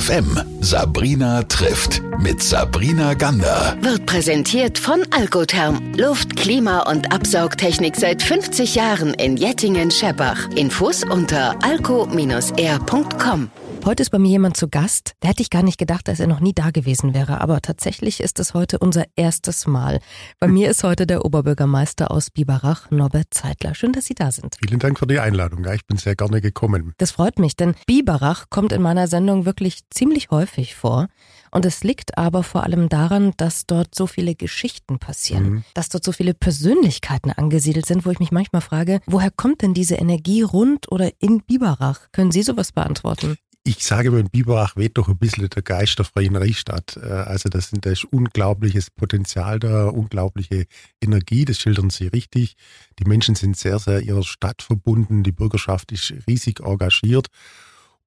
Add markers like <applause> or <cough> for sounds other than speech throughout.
FM. Sabrina trifft mit Sabrina Gander. Wird präsentiert von Algotherm. Luft, Klima und Absaugtechnik seit 50 Jahren in Jettingen-Scheppach. Infos unter alco-r.com. Heute ist bei mir jemand zu Gast. Da hätte ich gar nicht gedacht, dass er noch nie da gewesen wäre. Aber tatsächlich ist es heute unser erstes Mal. Bei mir ist heute der Oberbürgermeister aus Biberach, Norbert Zeitler. Schön, dass Sie da sind. Vielen Dank für die Einladung. Ja, ich bin sehr gerne gekommen. Das freut mich, denn Biberach kommt in meiner Sendung wirklich ziemlich häufig vor. Und es liegt aber vor allem daran, dass dort so viele Geschichten passieren, mhm. dass dort so viele Persönlichkeiten angesiedelt sind, wo ich mich manchmal frage, woher kommt denn diese Energie rund oder in Biberach? Können Sie sowas beantworten? Ich sage mal, in Biberach weht doch ein bisschen der Geist der freien Reichsstadt. Äh, also das, das ist unglaubliches Potenzial da, unglaubliche Energie, das schildern Sie richtig. Die Menschen sind sehr, sehr ihrer Stadt verbunden, die Bürgerschaft ist riesig engagiert.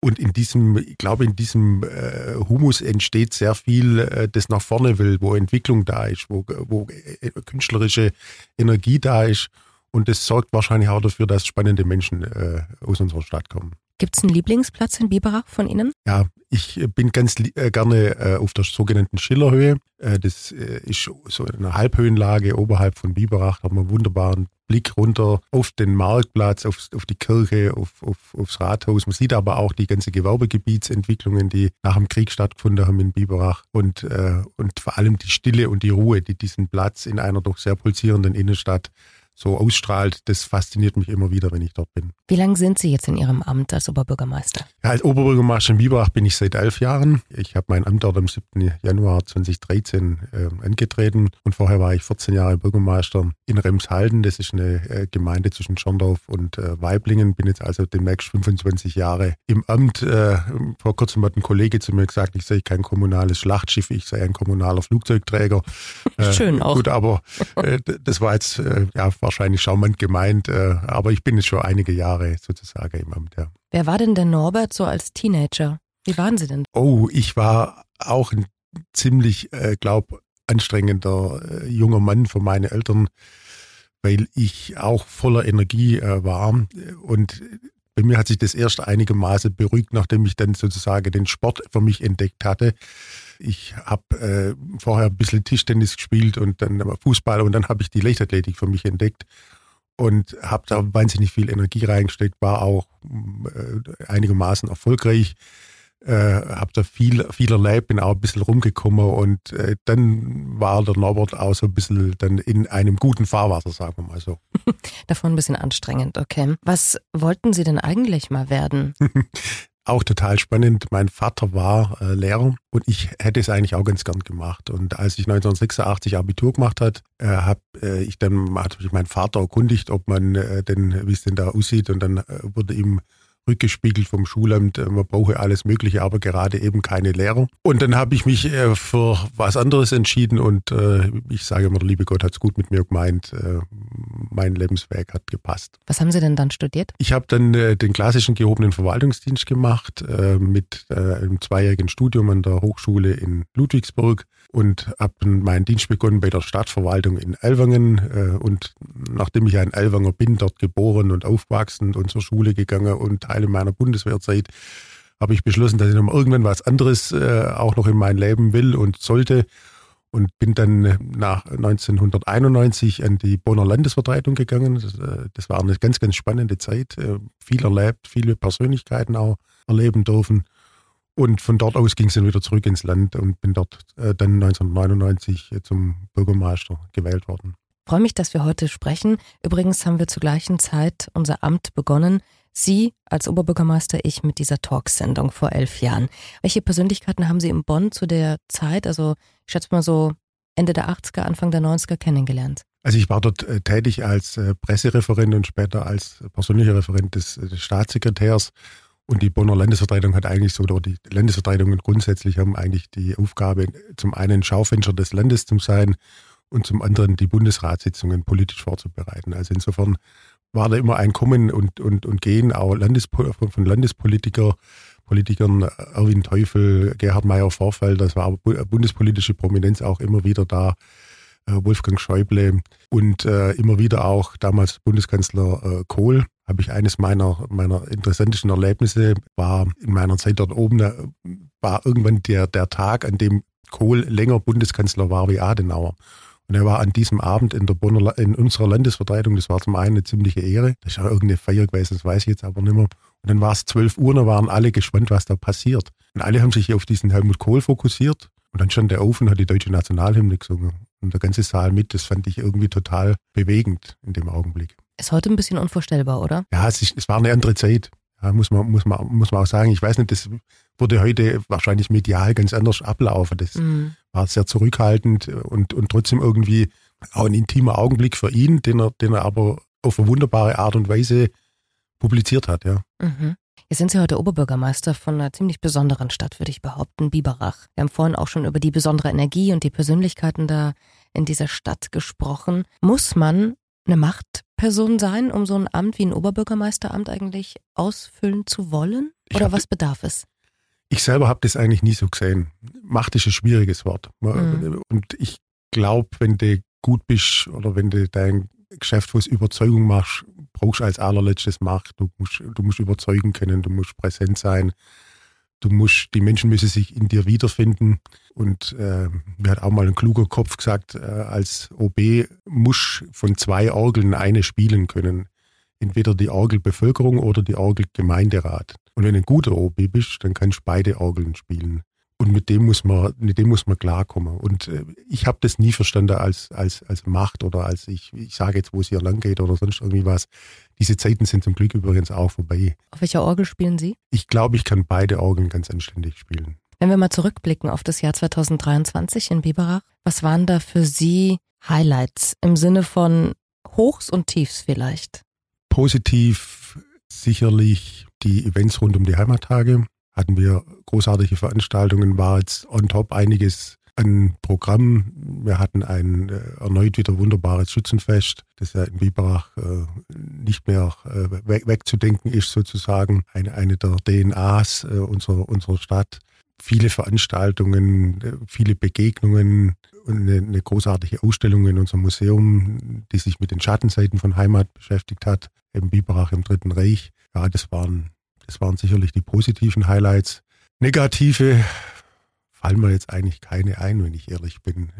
Und in diesem, ich glaube, in diesem äh, Humus entsteht sehr viel, äh, das nach vorne will, wo Entwicklung da ist, wo, wo künstlerische Energie da ist. Und das sorgt wahrscheinlich auch dafür, dass spannende Menschen aus unserer Stadt kommen. Gibt es einen Lieblingsplatz in Biberach von Ihnen? Ja, ich bin ganz äh, gerne äh, auf der sogenannten Schillerhöhe. Äh, das äh, ist so eine Halbhöhenlage oberhalb von Biberach. Da haben wir einen wunderbaren Blick runter auf den Marktplatz, auf, auf die Kirche, auf, auf, aufs Rathaus. Man sieht aber auch die ganze Gewerbegebietsentwicklungen, die nach dem Krieg stattgefunden haben in Biberach. Und, äh, und vor allem die Stille und die Ruhe, die diesen Platz in einer doch sehr pulsierenden Innenstadt so ausstrahlt, das fasziniert mich immer wieder, wenn ich dort bin. Wie lange sind Sie jetzt in Ihrem Amt als Oberbürgermeister? Ja, als Oberbürgermeister in Biberach bin ich seit elf Jahren. Ich habe mein Amt dort am 7. Januar 2013 äh, angetreten und vorher war ich 14 Jahre Bürgermeister in Remshalden. Das ist eine äh, Gemeinde zwischen Schorndorf und äh, Weiblingen. Bin jetzt also demnächst 25 Jahre im Amt. Äh, vor kurzem hat ein Kollege zu mir gesagt, ich sei kein kommunales Schlachtschiff, ich sei ein kommunaler Flugzeugträger. <laughs> Schön auch. Gut, aber das war jetzt ja wahrscheinlich charmant gemeint, aber ich bin jetzt schon einige Jahre sozusagen im Amt, ja. Wer war denn der Norbert so als Teenager? Wie waren Sie denn? Oh, ich war auch ein ziemlich, äh, glaub, anstrengender äh, junger Mann für meine Eltern, weil ich auch voller Energie äh, war und bei mir hat sich das erst einigermaßen beruhigt, nachdem ich dann sozusagen den Sport für mich entdeckt hatte. Ich habe äh, vorher ein bisschen Tischtennis gespielt und dann Fußball und dann habe ich die Leichtathletik für mich entdeckt und habe da wahnsinnig viel Energie reingesteckt, war auch äh, einigermaßen erfolgreich äh, habe da viel, viel erlebt, bin auch ein bisschen rumgekommen und äh, dann war der Norbert auch so ein bisschen dann in einem guten Fahrwasser, sagen wir mal so. <laughs> Davon ein bisschen anstrengend, okay. Was wollten Sie denn eigentlich mal werden? <laughs> auch total spannend. Mein Vater war äh, Lehrer und ich hätte es eigentlich auch ganz gern gemacht. Und als ich 1986 Abitur gemacht hat, äh, habe äh, ich dann hat mich mein Vater erkundigt, ob man äh, denn, wie es denn da aussieht. Und dann äh, wurde ihm rückgespiegelt vom Schulamt, äh, man brauche alles Mögliche, aber gerade eben keine Lehrer. Und dann habe ich mich äh, für was anderes entschieden und äh, ich sage immer, der liebe Gott hat es gut mit mir gemeint. Mein Lebensweg hat gepasst. Was haben Sie denn dann studiert? Ich habe dann den klassischen gehobenen Verwaltungsdienst gemacht mit einem zweijährigen Studium an der Hochschule in Ludwigsburg und habe meinen Dienst begonnen bei der Stadtverwaltung in Elwangen. Und nachdem ich ein Elwanger bin, dort geboren und aufgewachsen und zur Schule gegangen und Teile meiner Bundeswehrzeit habe ich beschlossen, dass ich noch irgendwann was anderes äh, auch noch in mein Leben will und sollte und bin dann nach 1991 an die Bonner Landesvertretung gegangen. Das, äh, das war eine ganz, ganz spannende Zeit. Äh, viel erlebt, viele Persönlichkeiten auch erleben dürfen. Und von dort aus ging es dann wieder zurück ins Land und bin dort äh, dann 1999 zum Bürgermeister gewählt worden. Ich freue mich, dass wir heute sprechen. Übrigens haben wir zur gleichen Zeit unser Amt begonnen. Sie als Oberbürgermeister, ich mit dieser Talksendung vor elf Jahren. Welche Persönlichkeiten haben Sie in Bonn zu der Zeit, also ich schätze mal so Ende der 80er, Anfang der 90er kennengelernt? Also ich war dort äh, tätig als äh, Pressereferent und später als persönlicher Referent des, äh, des, Staatssekretärs. Und die Bonner Landesvertretung hat eigentlich so, oder die Landesvertretungen grundsätzlich haben eigentlich die Aufgabe, zum einen Schaufenster des Landes zu sein und zum anderen die Bundesratssitzungen politisch vorzubereiten. Also insofern war da immer ein Kommen und, und, und Gehen auch Landespo von Landespolitiker, Politikern, Erwin Teufel, Gerhard Meyer Vorfeld, das war aber bundespolitische Prominenz auch immer wieder da. Äh, Wolfgang Schäuble und äh, immer wieder auch damals Bundeskanzler äh, Kohl. Habe ich eines meiner, meiner interessantesten Erlebnisse, war in meiner Zeit dort oben, da war irgendwann der, der Tag, an dem Kohl länger Bundeskanzler war wie Adenauer. Und er war an diesem Abend in der Bonner, in unserer Landesvertretung, das war zum einen eine ziemliche Ehre. Das ist ja irgendeine Feier gewesen, das weiß ich jetzt aber nicht mehr. Und dann war es 12 Uhr, da waren alle gespannt, was da passiert. Und alle haben sich auf diesen Helmut Kohl fokussiert. Und dann stand er auf und hat die deutsche Nationalhymne gesungen. Und der ganze Saal mit, das fand ich irgendwie total bewegend in dem Augenblick. Ist heute ein bisschen unvorstellbar, oder? Ja, es, ist, es war eine andere Zeit. Ja, muss man, muss man, muss man auch sagen. Ich weiß nicht, das würde heute wahrscheinlich medial ganz anders ablaufen. Das mhm. war sehr zurückhaltend und, und trotzdem irgendwie auch ein intimer Augenblick für ihn, den er, den er aber auf eine wunderbare Art und Weise publiziert hat, ja. Mhm. Jetzt sind Sie heute Oberbürgermeister von einer ziemlich besonderen Stadt, würde ich behaupten, Biberach. Wir haben vorhin auch schon über die besondere Energie und die Persönlichkeiten da in dieser Stadt gesprochen. Muss man eine Machtperson sein, um so ein Amt wie ein Oberbürgermeisteramt eigentlich ausfüllen zu wollen? Oder hab, was bedarf es? Ich selber habe das eigentlich nie so gesehen. Macht ist ein schwieriges Wort. Mhm. Und ich glaube, wenn du gut bist oder wenn du dein Geschäft aus Überzeugung machst, brauchst du als allerletztes Macht. Du musst, du musst überzeugen können, du musst präsent sein. Du musst, die Menschen müssen sich in dir wiederfinden. Und äh, mir hat auch mal ein kluger Kopf gesagt, äh, als OB muss von zwei Orgeln eine spielen können. Entweder die Orgelbevölkerung oder die Orgelgemeinderat. Und wenn du ein guter OB bist, dann kannst du beide Orgeln spielen. Und mit dem muss man, mit dem muss man klarkommen. Und äh, ich habe das nie verstanden als, als, als Macht oder als ich, ich sage jetzt, wo es hier lang geht oder sonst irgendwie was. Diese Zeiten sind zum Glück übrigens auch vorbei. Auf welcher Orgel spielen Sie? Ich glaube, ich kann beide Orgeln ganz anständig spielen. Wenn wir mal zurückblicken auf das Jahr 2023 in Biberach, was waren da für Sie Highlights im Sinne von Hochs und Tiefs vielleicht? Positiv sicherlich die Events rund um die Heimattage hatten wir großartige Veranstaltungen, war jetzt on top einiges an Programm. Wir hatten ein äh, erneut wieder wunderbares Schützenfest, das ja in Biberach äh, nicht mehr äh, weg, wegzudenken ist sozusagen. Eine, eine der DNAs äh, unserer, unserer Stadt. Viele Veranstaltungen, äh, viele Begegnungen und eine, eine großartige Ausstellung in unserem Museum, die sich mit den Schattenseiten von Heimat beschäftigt hat, im Biberach im Dritten Reich. Ja, das waren das waren sicherlich die positiven Highlights. Negative fallen mir jetzt eigentlich keine ein, wenn ich ehrlich bin.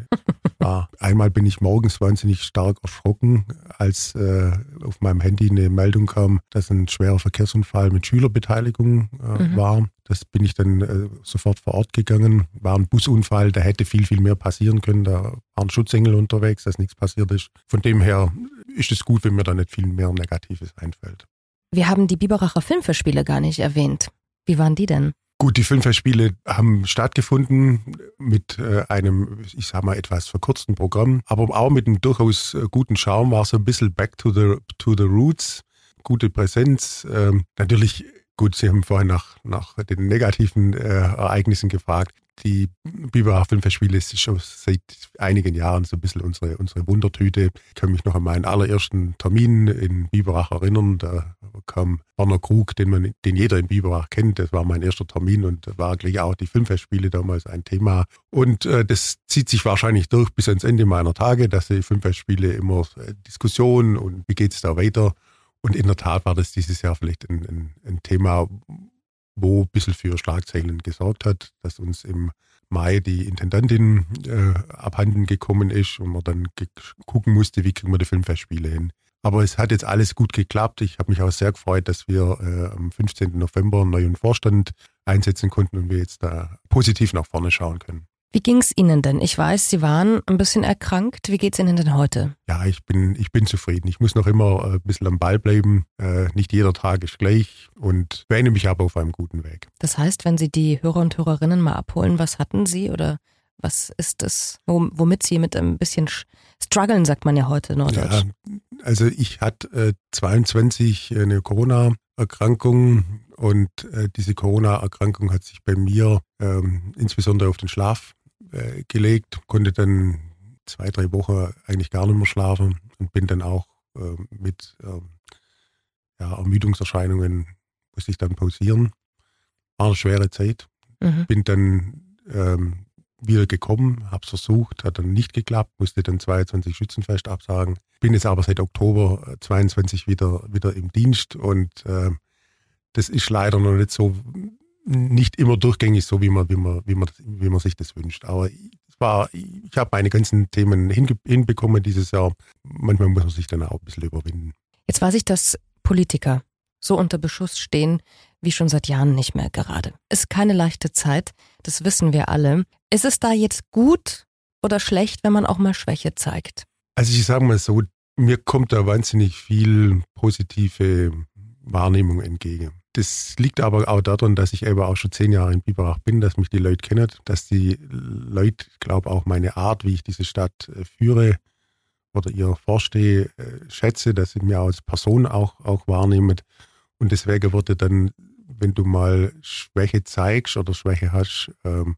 Ja, <laughs> einmal bin ich morgens wahnsinnig stark erschrocken, als äh, auf meinem Handy eine Meldung kam, dass ein schwerer Verkehrsunfall mit Schülerbeteiligung äh, mhm. war. Das bin ich dann äh, sofort vor Ort gegangen. War ein Busunfall, da hätte viel, viel mehr passieren können. Da waren Schutzengel unterwegs, dass nichts passiert ist. Von dem her ist es gut, wenn mir da nicht viel mehr Negatives einfällt. Wir haben die Biberacher Filmfestspiele gar nicht erwähnt. Wie waren die denn? Gut, die Filmfestspiele haben stattgefunden mit äh, einem, ich sag mal, etwas verkürzten Programm, aber auch mit einem durchaus äh, guten Charme, war so ein bisschen back to the, to the roots, gute Präsenz. Ähm, natürlich, gut, Sie haben vorhin nach, nach den negativen äh, Ereignissen gefragt die Biberach Filmfestspiele ist schon seit einigen Jahren so ein bisschen unsere, unsere Wundertüte. Ich kann mich noch an meinen allerersten Termin in Biberach erinnern. Da kam Werner Krug, den, man, den jeder in Biberach kennt. Das war mein erster Termin und da war gleich auch die Filmfestspiele damals ein Thema. Und äh, das zieht sich wahrscheinlich durch bis ans Ende meiner Tage, dass die Filmfestspiele immer äh, Diskussionen und wie geht es da weiter. Und in der Tat war das dieses Jahr vielleicht ein, ein, ein Thema, wo ein bisschen für Schlagzeilen gesorgt hat, dass uns im Mai die Intendantin äh, abhanden gekommen ist und man dann gucken musste, wie kriegen wir die Filmfestspiele hin. Aber es hat jetzt alles gut geklappt. Ich habe mich auch sehr gefreut, dass wir äh, am 15. November einen neuen Vorstand einsetzen konnten und wir jetzt da positiv nach vorne schauen können. Wie ging es Ihnen denn? Ich weiß, Sie waren ein bisschen erkrankt. Wie geht es Ihnen denn heute? Ja, ich bin, ich bin zufrieden. Ich muss noch immer äh, ein bisschen am Ball bleiben. Äh, nicht jeder Tag ist gleich und wähne mich aber auf einem guten Weg. Das heißt, wenn Sie die Hörer und Hörerinnen mal abholen, was hatten Sie oder was ist das, womit Sie mit ein bisschen strugglen, sagt man ja heute norddeutsch? Ja, also ich hatte äh, 22 eine Corona-Erkrankung und äh, diese Corona-Erkrankung hat sich bei mir ähm, insbesondere auf den Schlaf äh, gelegt, konnte dann zwei, drei Wochen eigentlich gar nicht mehr schlafen und bin dann auch äh, mit ähm, ja, Ermüdungserscheinungen, musste ich dann pausieren. War eine schwere Zeit. Mhm. Bin dann ähm, wieder gekommen, habe es versucht, hat dann nicht geklappt, musste dann 22 Schützenfest absagen. Bin jetzt aber seit Oktober 22 wieder, wieder im Dienst und äh, das ist leider noch nicht so, nicht immer durchgängig so, wie man, wie man, wie man, wie man sich das wünscht. Aber es war, ich habe meine ganzen Themen hinbekommen dieses Jahr. Manchmal muss man sich dann auch ein bisschen überwinden. Jetzt weiß ich, dass Politiker so unter Beschuss stehen, wie schon seit Jahren nicht mehr gerade. Ist keine leichte Zeit, das wissen wir alle. Ist es da jetzt gut oder schlecht, wenn man auch mal Schwäche zeigt? Also ich sage mal so, mir kommt da wahnsinnig viel positive Wahrnehmung entgegen. Das liegt aber auch daran, dass ich eben auch schon zehn Jahre in Biberach bin, dass mich die Leute kennen, dass die Leute, glaube auch meine Art, wie ich diese Stadt äh, führe oder ihr vorstehe, äh, schätze, dass sie mir als Person auch, auch wahrnehmen. Und deswegen wurde dann, wenn du mal Schwäche zeigst oder Schwäche hast, ähm,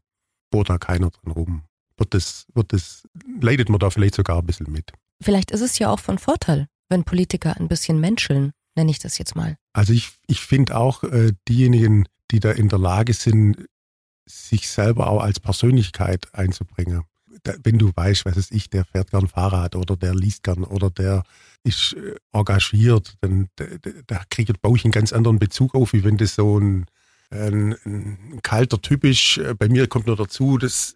bohrt da keiner dran rum. Wird das, wird das, leidet man da vielleicht sogar ein bisschen mit. Vielleicht ist es ja auch von Vorteil, wenn Politiker ein bisschen menscheln nenne ich das jetzt mal. Also ich, ich finde auch äh, diejenigen, die da in der Lage sind, sich selber auch als Persönlichkeit einzubringen. Wenn du weißt, was ist ich, der fährt gern Fahrrad oder der liest gern oder der ist äh, engagiert, dann da, da kriegt, baue ich einen ganz anderen Bezug auf, wie wenn das so ein, ein, ein kalter Typ ist. Äh, bei mir kommt nur dazu, das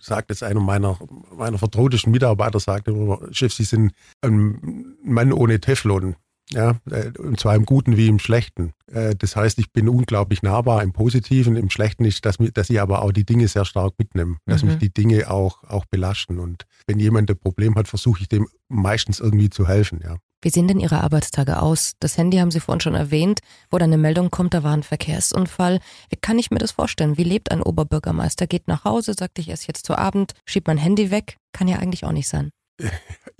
sagt jetzt einer meiner, meiner vertrautesten Mitarbeiter, sagt immer, Chef, Sie sind ein Mann ohne Teflon. Ja, äh, und zwar im Guten wie im Schlechten. Äh, das heißt, ich bin unglaublich nahbar im Positiven. Im Schlechten ist, dass, dass ich aber auch die Dinge sehr stark mitnehme, dass mhm. mich die Dinge auch, auch belasten. Und wenn jemand ein Problem hat, versuche ich dem meistens irgendwie zu helfen. Ja. Wie sehen denn Ihre Arbeitstage aus? Das Handy haben Sie vorhin schon erwähnt, wo dann eine Meldung kommt, da war ein Verkehrsunfall. Wie kann ich mir das vorstellen? Wie lebt ein Oberbürgermeister? Geht nach Hause, sagt, ich esse jetzt zu Abend, schiebt mein Handy weg? Kann ja eigentlich auch nicht sein. <laughs>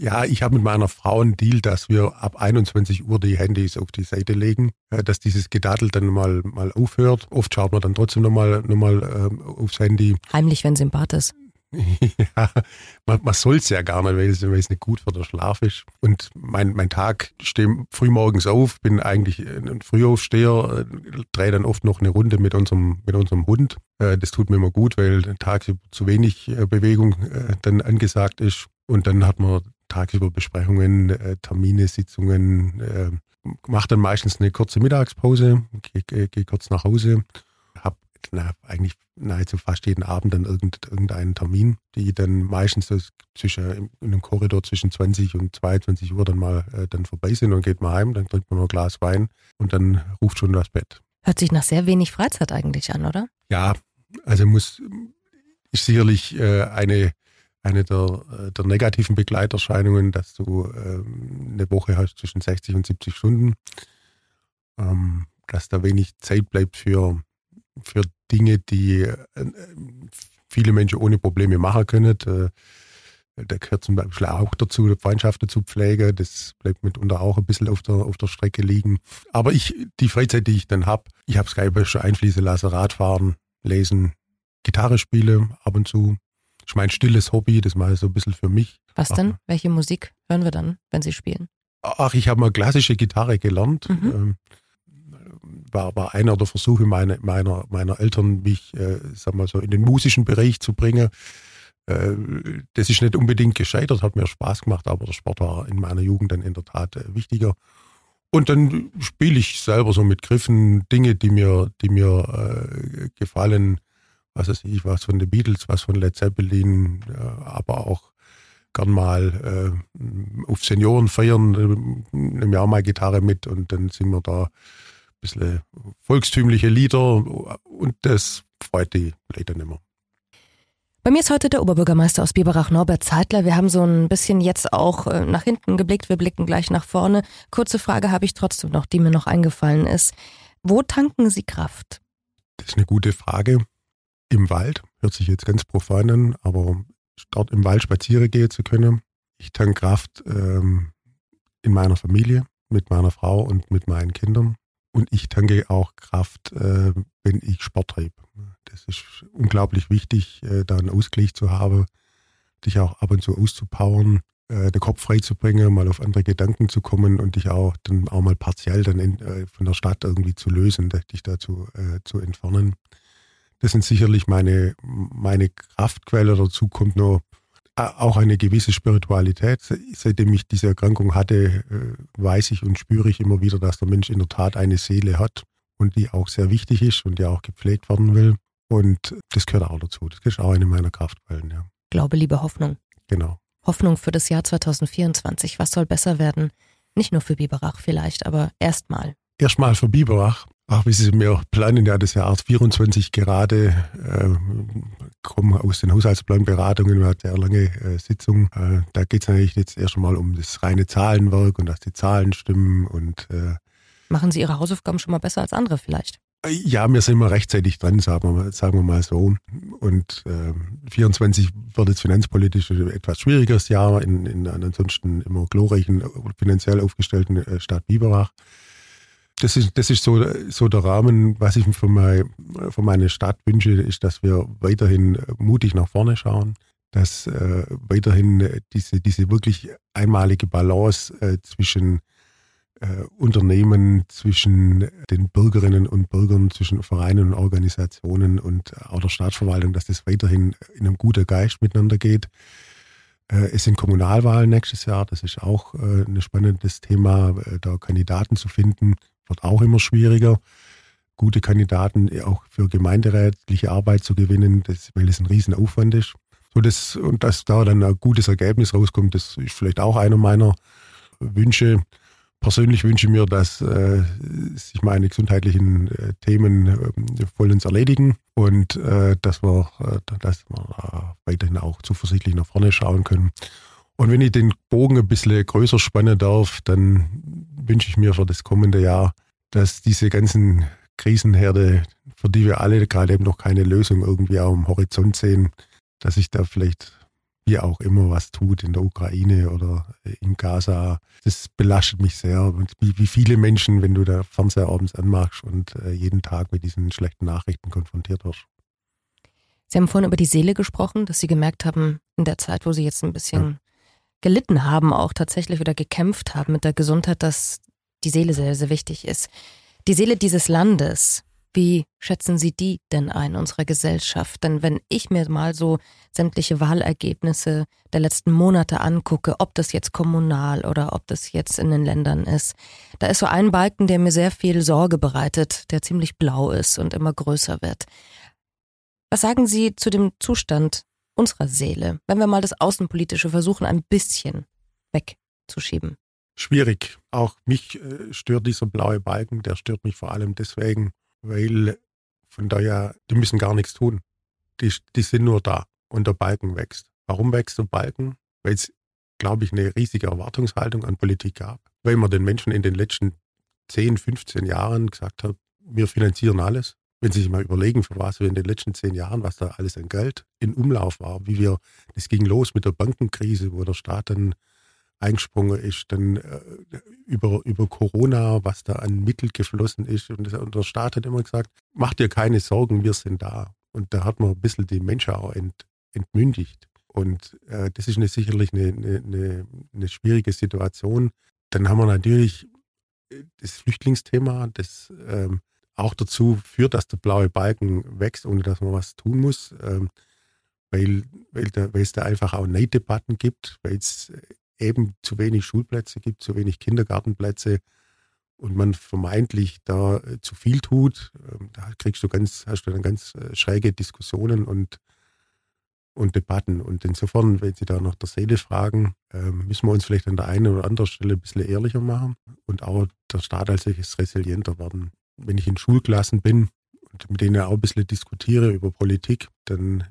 Ja, ich habe mit meiner Frau einen Deal, dass wir ab 21 Uhr die Handys auf die Seite legen, äh, dass dieses Gedaddel dann mal, mal aufhört. Oft schaut man dann trotzdem nochmal noch mal, äh, aufs Handy. Heimlich, wenn es im Bad ist. <laughs> ja, man, man soll es ja gar nicht, weil es, weil es nicht gut für den Schlaf ist. Und mein, mein Tag, ich stehe früh morgens auf, bin eigentlich ein Frühaufsteher, äh, drehe dann oft noch eine Runde mit unserem, mit unserem Hund. Äh, das tut mir immer gut, weil tagsüber zu wenig Bewegung dann angesagt ist. Und dann hat man tagsüber Besprechungen, äh, Termine, Sitzungen, äh, mache dann meistens eine kurze Mittagspause, gehe geh kurz nach Hause, habe na, eigentlich nahezu fast jeden Abend dann irgend, irgendeinen Termin, die dann meistens zwischen, in einem Korridor zwischen 20 und 22 Uhr dann mal äh, dann vorbei sind und geht mal heim, dann trinkt man noch ein Glas Wein und dann ruft schon das Bett. Hört sich nach sehr wenig Freizeit eigentlich an, oder? Ja, also muss ist sicherlich äh, eine eine der, äh, der negativen Begleiterscheinungen, dass du ähm, eine Woche hast zwischen 60 und 70 Stunden, ähm, dass da wenig Zeit bleibt für, für Dinge, die äh, viele Menschen ohne Probleme machen können. Äh, da gehört zum Beispiel auch dazu, Freundschaften zu pflegen. Das bleibt mitunter auch ein bisschen auf der, auf der Strecke liegen. Aber ich, die Freizeit, die ich dann habe, ich habe Skype schon einfließen lassen, Radfahren, Lesen, Gitarre spiele ab und zu, ist mein stilles Hobby, das mache ich so ein bisschen für mich. Was denn? Ach, Welche Musik hören wir dann, wenn Sie spielen? Ach, ich habe mal klassische Gitarre gelernt. Mhm. Ähm, war, war einer der Versuche meiner, meiner, meiner Eltern, mich, äh, sag mal so, in den musischen Bereich zu bringen. Äh, das ist nicht unbedingt gescheitert, hat mir Spaß gemacht, aber der Sport war in meiner Jugend dann in der Tat äh, wichtiger. Und dann spiele ich selber so mit Griffen Dinge, die mir, die mir äh, gefallen was weiß ich, was von den Beatles, was von Led Zeppelin, aber auch gern mal äh, auf Senioren feiern, äh, nehmen wir auch mal Gitarre mit und dann singen wir da ein bisschen volkstümliche Lieder und das freut die Leute nicht mehr. Bei mir ist heute der Oberbürgermeister aus Biberach, Norbert Zeitler. Wir haben so ein bisschen jetzt auch äh, nach hinten geblickt. Wir blicken gleich nach vorne. Kurze Frage habe ich trotzdem noch, die mir noch eingefallen ist. Wo tanken Sie Kraft? Das ist eine gute Frage im Wald, hört sich jetzt ganz profan an, aber dort im Wald spazieren gehen zu können. Ich tank Kraft ähm, in meiner Familie, mit meiner Frau und mit meinen Kindern. Und ich tanke auch Kraft, äh, wenn ich Sport treibe. Das ist unglaublich wichtig, äh, da einen Ausgleich zu haben, dich auch ab und zu auszupowern, äh, den Kopf frei zu bringen, mal auf andere Gedanken zu kommen und dich auch dann auch mal partiell dann in, äh, von der Stadt irgendwie zu lösen, dich dazu äh, zu entfernen Das sind sicherlich meine, meine Kraftquelle. Dazu kommt noch auch eine gewisse Spiritualität. Seitdem ich diese Erkrankung hatte, äh, weiß ich und spüre ich immer wieder, dass der Mensch in der Tat eine Seele hat und die auch sehr wichtig ist und die auch gepflegt werden will. Und das gehört auch dazu. Das ist auch eine meiner Kraftquellen, ja. Glaube, Liebe, Hoffnung. Genau. Hoffnung für das Jahr 2024. Was soll besser werden? Nicht nur für Biberach vielleicht, aber erstmal. Erstmal für Biberach. Ach, wie Sie mir planen ja das Jahr 24 gerade, äh, kommen aus den Haushaltsplanberatungen, wir hatten ja lange äh, Sitzung. Äh, da geht es natürlich jetzt erst einmal um das reine Zahlenwerk und dass die Zahlen stimmen und äh, Machen Sie Ihre Hausaufgaben schon mal besser als andere vielleicht? Ja, wir sind immer rechtzeitig dran, sagen wir mal, sagen wir mal so. Und äh, 24 wird jetzt finanzpolitisch ein etwas schwieriges Jahr in, in einer ansonsten immer glorreichen, finanziell aufgestellten äh, Stadt Biberach. Das ist, das ist so, so der Rahmen, was ich für, mein, für meine Stadt wünsche, ist, dass wir weiterhin mutig nach vorne schauen, dass äh, weiterhin diese, diese wirklich einmalige Balance äh, zwischen äh, Unternehmen, zwischen den Bürgerinnen und Bürgern, zwischen Vereinen und Organisationen und auch der Staatsverwaltung, dass das weiterhin in einem guten Geist miteinander geht. Äh, es sind Kommunalwahlen nächstes Jahr, das ist auch äh, ein spannendes Thema, äh, da Kandidaten zu finden, wird auch immer schwieriger. Gute Kandidaten auch für gemeinderätliche Arbeit zu gewinnen, das, weil es ein Riesenaufwand ist. So das, und dass da dann ein gutes Ergebnis rauskommt, das ist vielleicht auch einer meiner Wünsche persönlich wünsche ich mir, dass äh, sich meine gesundheitlichen äh, Themen äh, vollends erledigen und äh, dass wir, äh, dass wir weiterhin auch zuversichtlich nach vorne schauen können. Und wenn ich den Bogen ein bisschen größer spannen darf, dann wünsche ich mir für das kommende Jahr, dass diese ganzen Krisenherde, für die wir alle gerade eben noch keine Lösung irgendwie auch am Horizont sehen, dass ich da vielleicht wie auch immer was tut in der Ukraine oder in Gaza. Das belastet mich sehr. Und wie, wie viele Menschen, wenn du da Fernseher abends anmachst und äh, jeden Tag mit diesen schlechten Nachrichten konfrontiert wirst. Sie haben vorhin über die Seele gesprochen, dass Sie gemerkt haben, in der Zeit, wo Sie jetzt ein bisschen ja. Gelitten haben, auch tatsächlich oder gekämpft haben mit der Gesundheit, dass die Seele sehr, sehr wichtig ist. Die Seele dieses Landes, wie schätzen Sie die denn ein, unserer Gesellschaft? Denn wenn ich mir mal so sämtliche Wahlergebnisse der letzten Monate angucke, ob das jetzt kommunal oder ob das jetzt in den Ländern ist, da ist so ein Balken, der mir sehr viel Sorge bereitet, der ziemlich blau ist und immer größer wird. Was sagen Sie zu dem Zustand unserer Seele, wenn wir mal das Außenpolitische versuchen, ein bisschen wegzuschieben? Schwierig. Auch mich äh, stört dieser blaue Balken, der stört mich vor allem deswegen, weil von daher, die müssen gar nichts tun. Die, die sind nur da und der Balken wächst. Warum wächst der Balken? Weil es, glaube ich, eine riesige Erwartungshaltung an Politik gab. Weil man den Menschen in den letzten 10, 15 Jahren gesagt hat, wir finanzieren alles. Wenn Sie sich mal überlegen, für was wir in den letzten zehn Jahren, was da alles an Geld in Umlauf war, wie wir, das ging los mit der Bankenkrise, wo der Staat dann eingesprungen ist, dann äh, über, über Corona, was da an Mittel geflossen ist. Und, das, und, der Staat hat immer gesagt, mach dir keine Sorgen, wir sind da. Und da hat man ein bisschen die Menschen auch ent, entmündigt. Und äh, das ist eine, sicherlich eine, eine, eine, schwierige Situation. Dann haben wir natürlich äh, das Flüchtlingsthema, das ähm, auch dazu führt, dass der blaue Balken wächst, ohne dass man was tun muss. Ähm, weil, weil, weil es da einfach auch Neiddebatten gibt, weil es eben zu wenig Schulplätze gibt, zu wenig Kindergartenplätze und man vermeintlich da äh, zu viel tut, ähm, da kriegst du ganz, hast du dann ganz äh, schräge Diskussionen und, und Debatten. Und insofern, wenn Sie da nach der Seele fragen, ähm, müssen wir uns vielleicht an der einen oder anderen Stelle ein bisschen ehrlicher machen und auch der Staat als solches resilienter werden. Wenn ich in Schulklassen bin und mit denen auch ein bisschen diskutiere über Politik, dann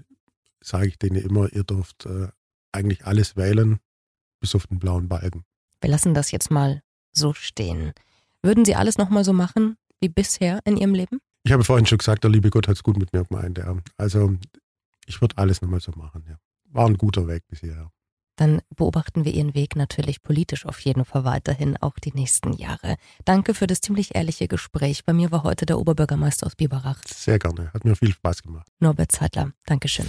sage ich denen immer, ihr dürft äh, eigentlich alles wählen, bis auf den blauen Balken. Wir lassen das jetzt mal so stehen. Würden Sie alles nochmal so machen wie bisher in Ihrem Leben? Ich habe vorhin schon gesagt, der liebe Gott hat es gut mit mir gemeint. Ja. Also ich würde alles nochmal so machen. Ja. War ein guter Weg bisher. Dann beobachten wir Ihren Weg natürlich politisch auf jeden Fall weiterhin, auch die nächsten Jahre. Danke für das ziemlich ehrliche Gespräch. Bei mir war heute der Oberbürgermeister aus Biberach. Sehr gerne, hat mir viel Spaß gemacht. Norbert Zeitler, Dankeschön.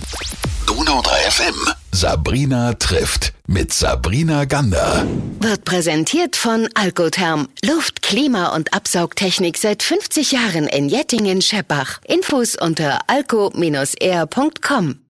Donau 3 FM. Sabrina trifft mit Sabrina Gander. Wird präsentiert von Algotherm. Luft, Klima und Absaugtechnik seit 50 Jahren in Jettingen-Scheppach. Infos unter alco-r.com.